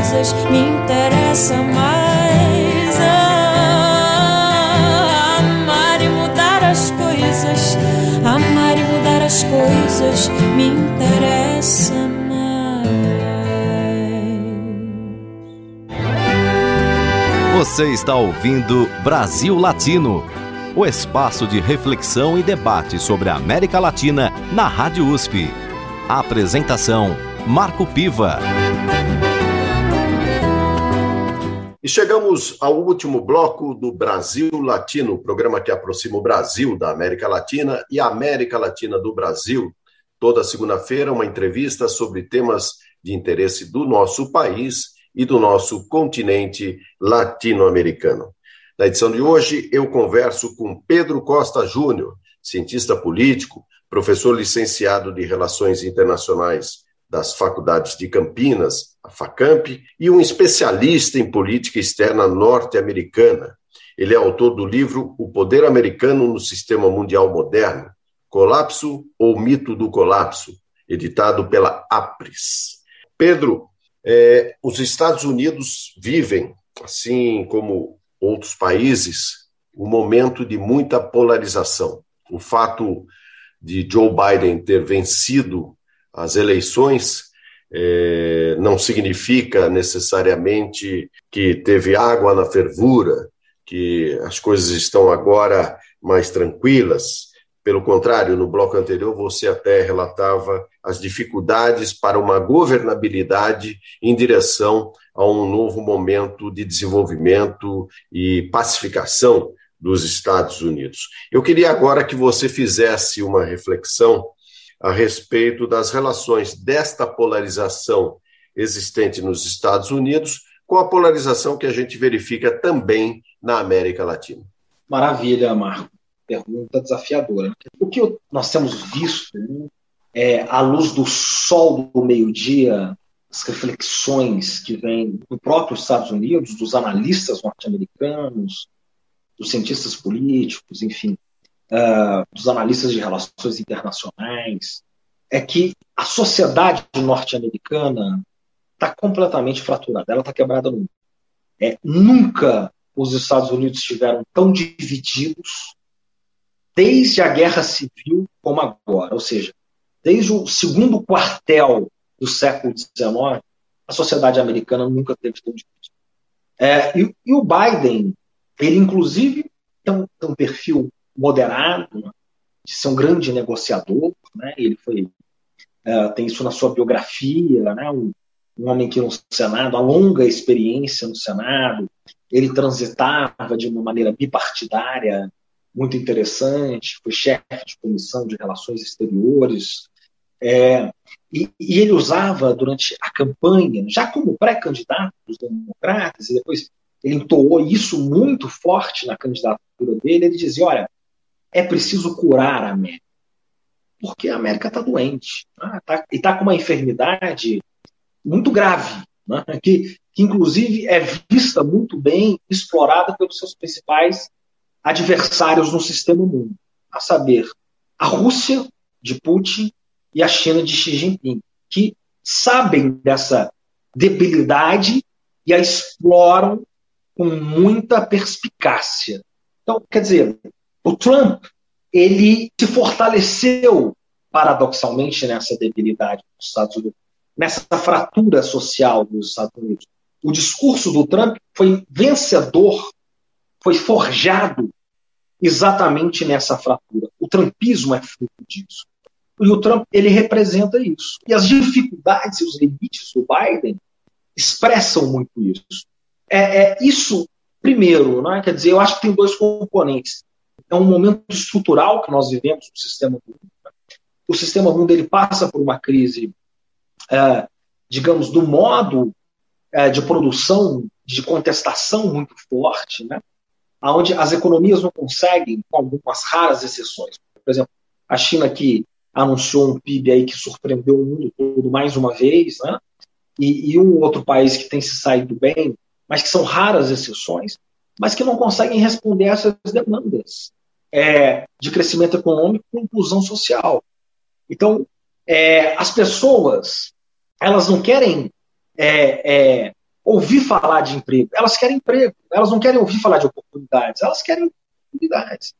coisas me interessa mais. Ah, amar e mudar as coisas, amar e mudar as coisas me interessa mais. Você está ouvindo Brasil Latino, o espaço de reflexão e debate sobre a América Latina na Rádio USP. A apresentação Marco Piva. E chegamos ao último bloco do Brasil Latino, programa que aproxima o Brasil da América Latina e a América Latina do Brasil. Toda segunda-feira, uma entrevista sobre temas de interesse do nosso país e do nosso continente latino-americano. Na edição de hoje, eu converso com Pedro Costa Júnior, cientista político, professor licenciado de Relações Internacionais das Faculdades de Campinas, a FACAMP, e um especialista em política externa norte-americana. Ele é autor do livro O Poder Americano no Sistema Mundial Moderno, Colapso ou Mito do Colapso, editado pela APRES. Pedro, é, os Estados Unidos vivem, assim como outros países, um momento de muita polarização. O fato de Joe Biden ter vencido as eleições é, não significa necessariamente que teve água na fervura, que as coisas estão agora mais tranquilas. Pelo contrário, no bloco anterior você até relatava as dificuldades para uma governabilidade em direção a um novo momento de desenvolvimento e pacificação dos Estados Unidos. Eu queria agora que você fizesse uma reflexão a respeito das relações desta polarização existente nos Estados Unidos com a polarização que a gente verifica também na América Latina. Maravilha, Marco. Pergunta desafiadora. O que nós temos visto né, é, à luz do sol do meio-dia, as reflexões que vêm do próprio Estados Unidos, dos analistas norte-americanos, dos cientistas políticos, enfim, uh, dos analistas de relações internacionais, é que a sociedade norte-americana está completamente fraturada, ela está quebrada no mundo. É, nunca os Estados Unidos estiveram tão divididos desde a Guerra Civil como agora. Ou seja, desde o segundo quartel do século XIX, a sociedade americana nunca teve tão dividida. É, e, e, o Biden, ele inclusive tem um, tem um perfil moderado, né, de ser um grande negociador, né? Ele foi uh, tem isso na sua biografia, né? Um, um, homem que no Senado, a longa experiência no Senado, ele transitava de uma maneira bipartidária muito interessante, foi chefe de comissão de relações exteriores, é, e, e, ele usava durante a campanha, já como pré-candidato dos democratas, e depois ele entoou isso muito forte na candidatura dele, ele dizia, olha, é preciso curar a América. Porque a América está doente. Né? Tá, e está com uma enfermidade muito grave, né? que, que, inclusive, é vista muito bem, explorada pelos seus principais adversários no sistema mundo. A saber, a Rússia de Putin e a China de Xi Jinping, que sabem dessa debilidade e a exploram com muita perspicácia. Então, quer dizer, o Trump, ele se fortaleceu paradoxalmente nessa debilidade dos Estados Unidos, nessa fratura social dos Estados Unidos. O discurso do Trump foi vencedor, foi forjado exatamente nessa fratura. O trumpismo é fruto disso. E o Trump, ele representa isso. E as dificuldades e os limites do Biden expressam muito isso. É, é isso, primeiro, não é? quer dizer, eu acho que tem dois componentes é um momento estrutural que nós vivemos no sistema mundo. O sistema mundo ele passa por uma crise, é, digamos, do modo é, de produção, de contestação muito forte, né? onde as economias não conseguem, com algumas raras exceções. Por exemplo, a China que anunciou um PIB aí que surpreendeu o mundo todo mais uma vez, né? e, e um outro país que tem se saído bem, mas que são raras exceções, mas que não conseguem responder a essas demandas é, de crescimento econômico e inclusão social. Então, é, as pessoas, elas não querem é, é, ouvir falar de emprego, elas querem emprego, elas não querem ouvir falar de oportunidades, elas querem oportunidades.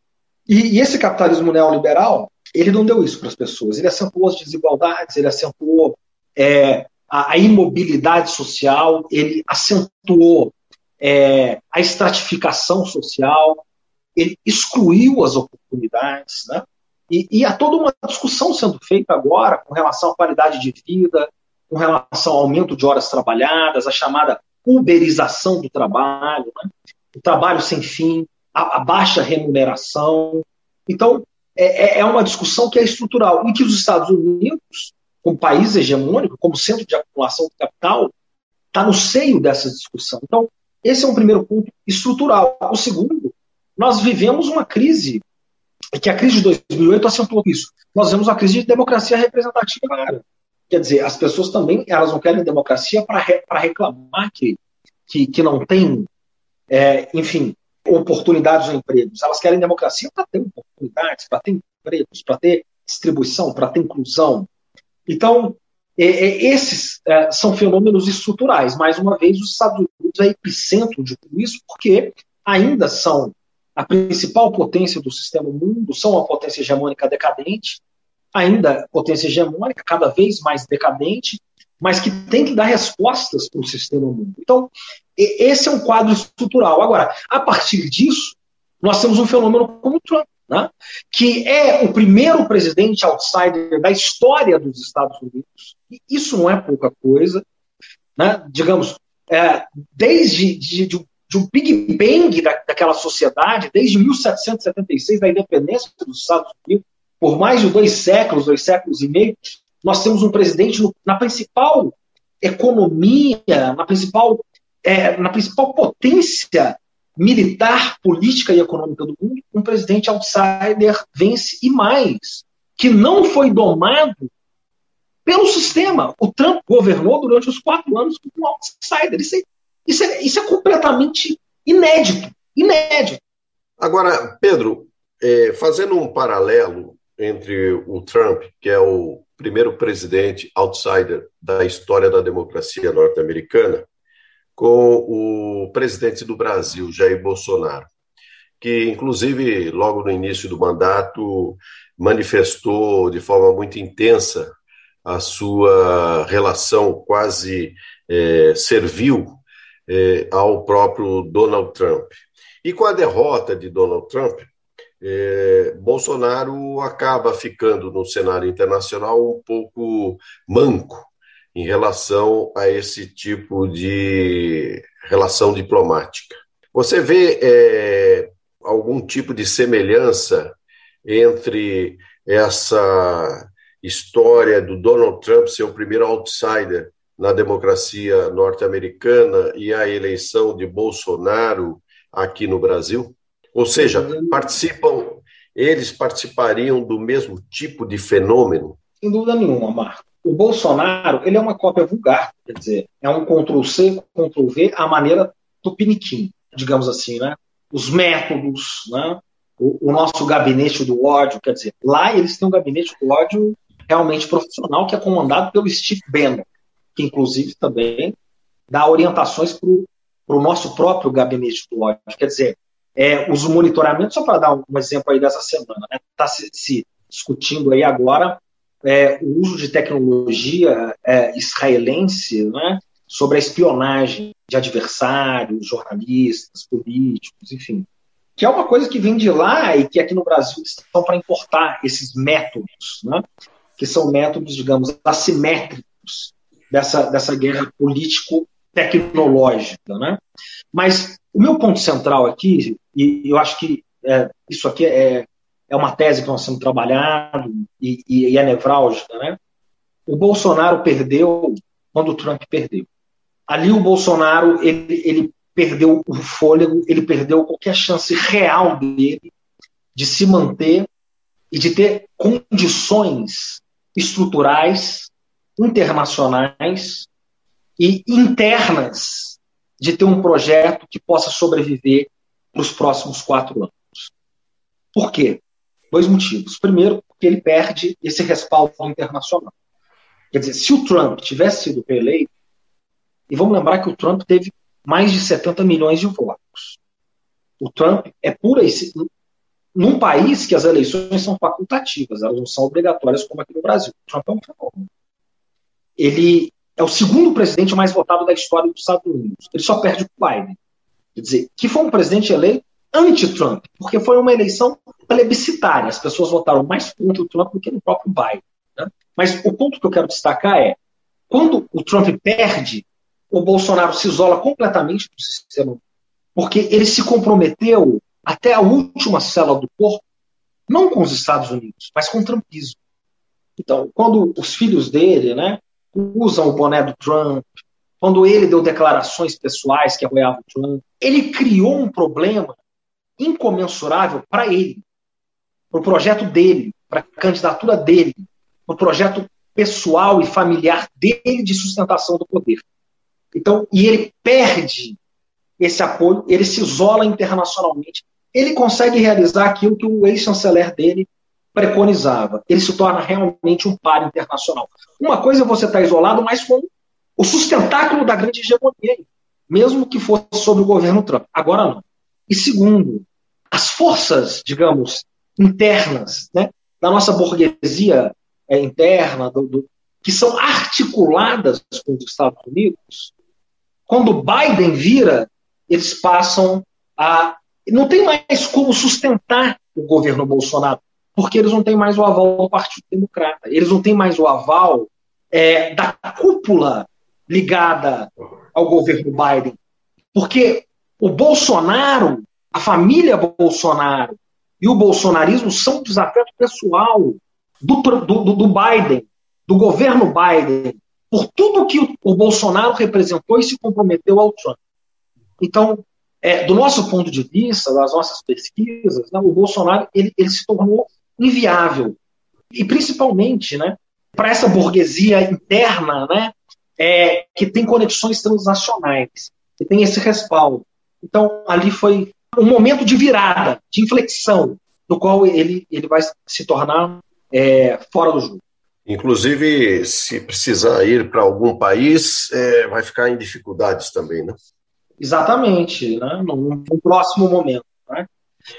E, e esse capitalismo neoliberal, ele não deu isso para as pessoas, ele acentuou as desigualdades, ele acentuou é, a, a, imobilidade social, ele acentuou é, a estratificação social, ele excluiu as oportunidades, né? E, e há toda uma discussão sendo feita agora com relação à qualidade de vida, com relação ao aumento de horas trabalhadas, a chamada uberização do trabalho, né? o trabalho sem fim, a, a baixa remuneração. Então, é, é, é, uma discussão que é estrutural, em que os Estados Unidos, como país hegemônico, como centro de acumulação do capital, está no seio dessa discussão. Então, esse é um primeiro ponto estrutural. O segundo, nós vivemos uma crise, que a crise de 2008 acentuou isso. Nós vemos uma crise de democracia representativa. Quer dizer, as pessoas também elas não querem democracia para re, reclamar que, que, que não tem, é, enfim, oportunidades ou empregos. Elas querem democracia para ter oportunidades, para ter empregos, para ter distribuição, para ter inclusão. Então, é, é, esses é, são fenômenos estruturais. Mais uma vez, os Estados Unidos é epicentro de tudo isso, porque ainda são a principal potência do sistema mundo, são uma potência hegemônica decadente, ainda potência hegemônica, cada vez mais decadente, mas que tem que dar respostas para o sistema mundo. Então, esse é um quadro estrutural. Agora, a partir disso, nós temos um fenômeno como o Trump, né? que é o primeiro presidente outsider da história dos Estados Unidos. E isso não é pouca coisa. Né? Digamos, é, desde de, de, um Big Bang da, daquela sociedade, desde 1776, da independência dos Estados Unidos, por mais de dois séculos, dois séculos e meio, nós temos um presidente no, na principal economia, na principal, é, na principal potência militar, política e econômica do mundo, um presidente outsider vence e mais, que não foi domado pelo sistema. O Trump governou durante os quatro anos como um outsider. Isso é, isso é, isso é completamente inédito. Inédito. Agora, Pedro, é, fazendo um paralelo entre o Trump, que é o primeiro presidente outsider da história da democracia norte-americana, com o presidente do Brasil, Jair Bolsonaro, que, inclusive, logo no início do mandato, manifestou de forma muito intensa a sua relação quase é, servil é, ao próprio Donald Trump. E com a derrota de Donald Trump, é, Bolsonaro acaba ficando no cenário internacional um pouco manco em relação a esse tipo de relação diplomática. Você vê é, algum tipo de semelhança entre essa história do Donald Trump ser o primeiro outsider na democracia norte-americana e a eleição de Bolsonaro aqui no Brasil? Ou seja, participam, eles participariam do mesmo tipo de fenômeno? Sem dúvida nenhuma, Marco o Bolsonaro ele é uma cópia vulgar, quer dizer, é um Ctrl-C, Ctrl-V, a maneira do piniquim, digamos assim, né? Os métodos, né? O, o, nosso gabinete do ódio, quer dizer, lá eles têm um gabinete do ódio realmente profissional que é comandado pelo Steve Bannon, que inclusive também dá orientações para o nosso próprio gabinete do ódio. Quer dizer, é, os monitoramentos, só para dar um, exemplo aí dessa semana, está né? Tá se, se discutindo aí agora é, o uso de tecnologia é, israelense né, sobre a espionagem de adversários, jornalistas, políticos, enfim. Que é uma coisa que vem de lá e que aqui no Brasil estão para importar esses métodos, né, que são métodos, digamos, assimétricos dessa, dessa guerra político-tecnológica. Né? Mas o meu ponto central aqui, e eu acho que é, isso aqui é, é uma tese que nós estamos trabalhando e, e, é nevrálgica, né? O Bolsonaro perdeu quando o Trump perdeu. Ali o Bolsonaro ele, ele perdeu o fôlego, ele perdeu qualquer chance real dele de se manter e de ter condições estruturais, internacionais e internas de ter um projeto que possa sobreviver nos próximos quatro anos. Por quê? Dois motivos. Primeiro, porque ele perde esse respaldo internacional. Quer dizer, se o Trump tivesse sido reeleito, e vamos lembrar que o Trump teve mais de 70 milhões de votos. O Trump é pura e num país que as eleições são facultativas, elas não são obrigatórias como aqui no Brasil. O Trump é um fenômeno. Ele é o segundo presidente mais votado da história dos Estados Unidos. Ele só perde o Biden. Quer dizer, que foi um presidente eleito anti-Trump, porque foi uma eleição plebiscitária. As pessoas votaram mais contra o Trump do que no próprio Biden. Né? Mas o ponto que eu quero destacar é: quando o Trump perde, o Bolsonaro se isola completamente do sistema, porque ele se comprometeu até a última célula do corpo, não com os Estados Unidos, mas com o trumpismo. Então, quando os filhos dele né, usam o boné do Trump, quando ele deu declarações pessoais que apoiavam o Trump, ele criou um problema incomensurável para ele, para o projeto dele, para a candidatura dele, para o projeto pessoal e familiar dele de sustentação do poder. Então, e ele perde esse apoio, ele se isola internacionalmente, ele consegue realizar aquilo que o ex-chanceler dele preconizava. Ele se torna realmente um par internacional. Uma coisa é você estar isolado, mas com o sustentáculo da grande hegemonia, mesmo que fosse sob o governo Trump. Agora não. E segundo, as forças, digamos, internas né, da nossa burguesia é, interna, do, do, que são articuladas com os Estados Unidos, quando Biden vira, eles passam a. Não tem mais como sustentar o governo Bolsonaro, porque eles não têm mais o aval do Partido Democrata, eles não têm mais o aval é, da cúpula ligada ao governo Biden. Porque o Bolsonaro, a família Bolsonaro e o bolsonarismo são desafeto pessoal do, do, do Biden, do governo Biden, por tudo que o, Bolsonaro representou e se comprometeu ao Trump. Então, é, do nosso ponto de vista, das nossas pesquisas, né, o Bolsonaro ele, ele, se tornou inviável. E principalmente né, para essa burguesia interna né, é, que tem conexões transnacionais, que tem esse respaldo. Então, ali foi um momento de virada, de inflexão, no qual ele, ele vai se tornar é, fora do jogo. Inclusive, se precisar ir para algum país, é, vai ficar em dificuldades também, né? Exatamente, né? no, próximo momento. Né?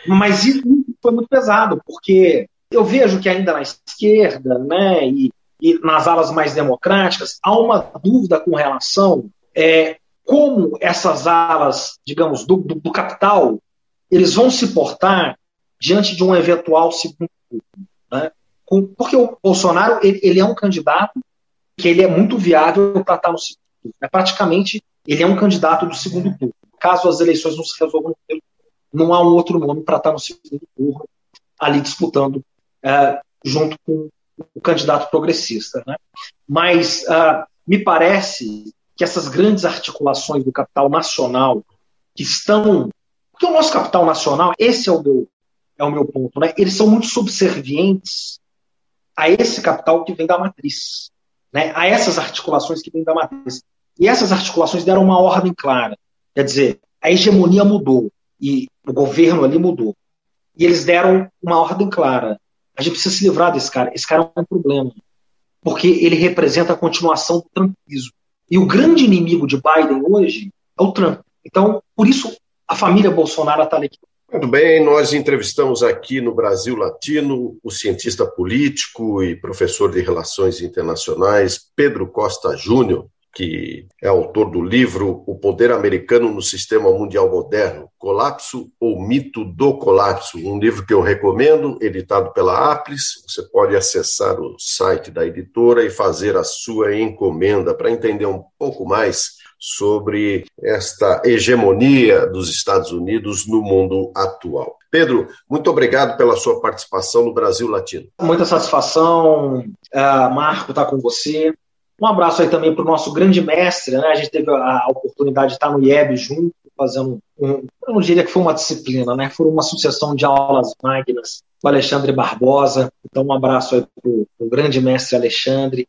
Mas isso foi muito pesado, porque eu vejo que ainda na esquerda né, e, e nas alas mais democráticas há uma dúvida com relação é, como essas alas, digamos, do, do, do capital, eles vão se portar diante de um eventual segundo turno. Né? porque o Bolsonaro ele, ele, é um candidato que ele é muito viável para estar no segundo turno. É, praticamente, ele é um candidato do segundo turno. Caso as eleições não se resolvam, não há um outro nome para estar no segundo turno, ali disputando é, junto com o candidato progressista. Né? Mas uh, me parece que essas grandes articulações do capital nacional que estão. Porque o nosso capital nacional, esse é o meu, é o meu ponto, né? eles são muito subservientes a esse capital que vem da matriz, né? a essas articulações que vêm da matriz. E essas articulações deram uma ordem clara. Quer dizer, a hegemonia mudou e o governo ali mudou. E eles deram uma ordem clara. A gente precisa se livrar desse cara. Esse cara é um problema. Porque ele representa a continuação do trumpismo. E o grande inimigo de Biden hoje é o Trump. Então, por isso, a família Bolsonaro está ali. Muito bem, nós entrevistamos aqui no Brasil Latino o cientista político e professor de Relações Internacionais Pedro Costa Júnior, que é autor do livro O Poder Americano no Sistema Mundial Moderno: Colapso ou Mito do Colapso. Um livro que eu recomendo, editado pela Aplis. Você pode acessar o site da editora e fazer a sua encomenda para entender um pouco mais sobre esta hegemonia dos Estados Unidos no mundo atual. Pedro, muito obrigado pela sua participação no Brasil Latino. Muita satisfação, uh, Marco, estar com você. Um abraço aí também para o nosso grande mestre, né? A gente teve a oportunidade de estar no IEB junto, fazendo, um, eu não diria que foi uma disciplina, né? Foi uma sucessão de aulas magnas com Alexandre Barbosa. Então, um abraço aí para o grande mestre Alexandre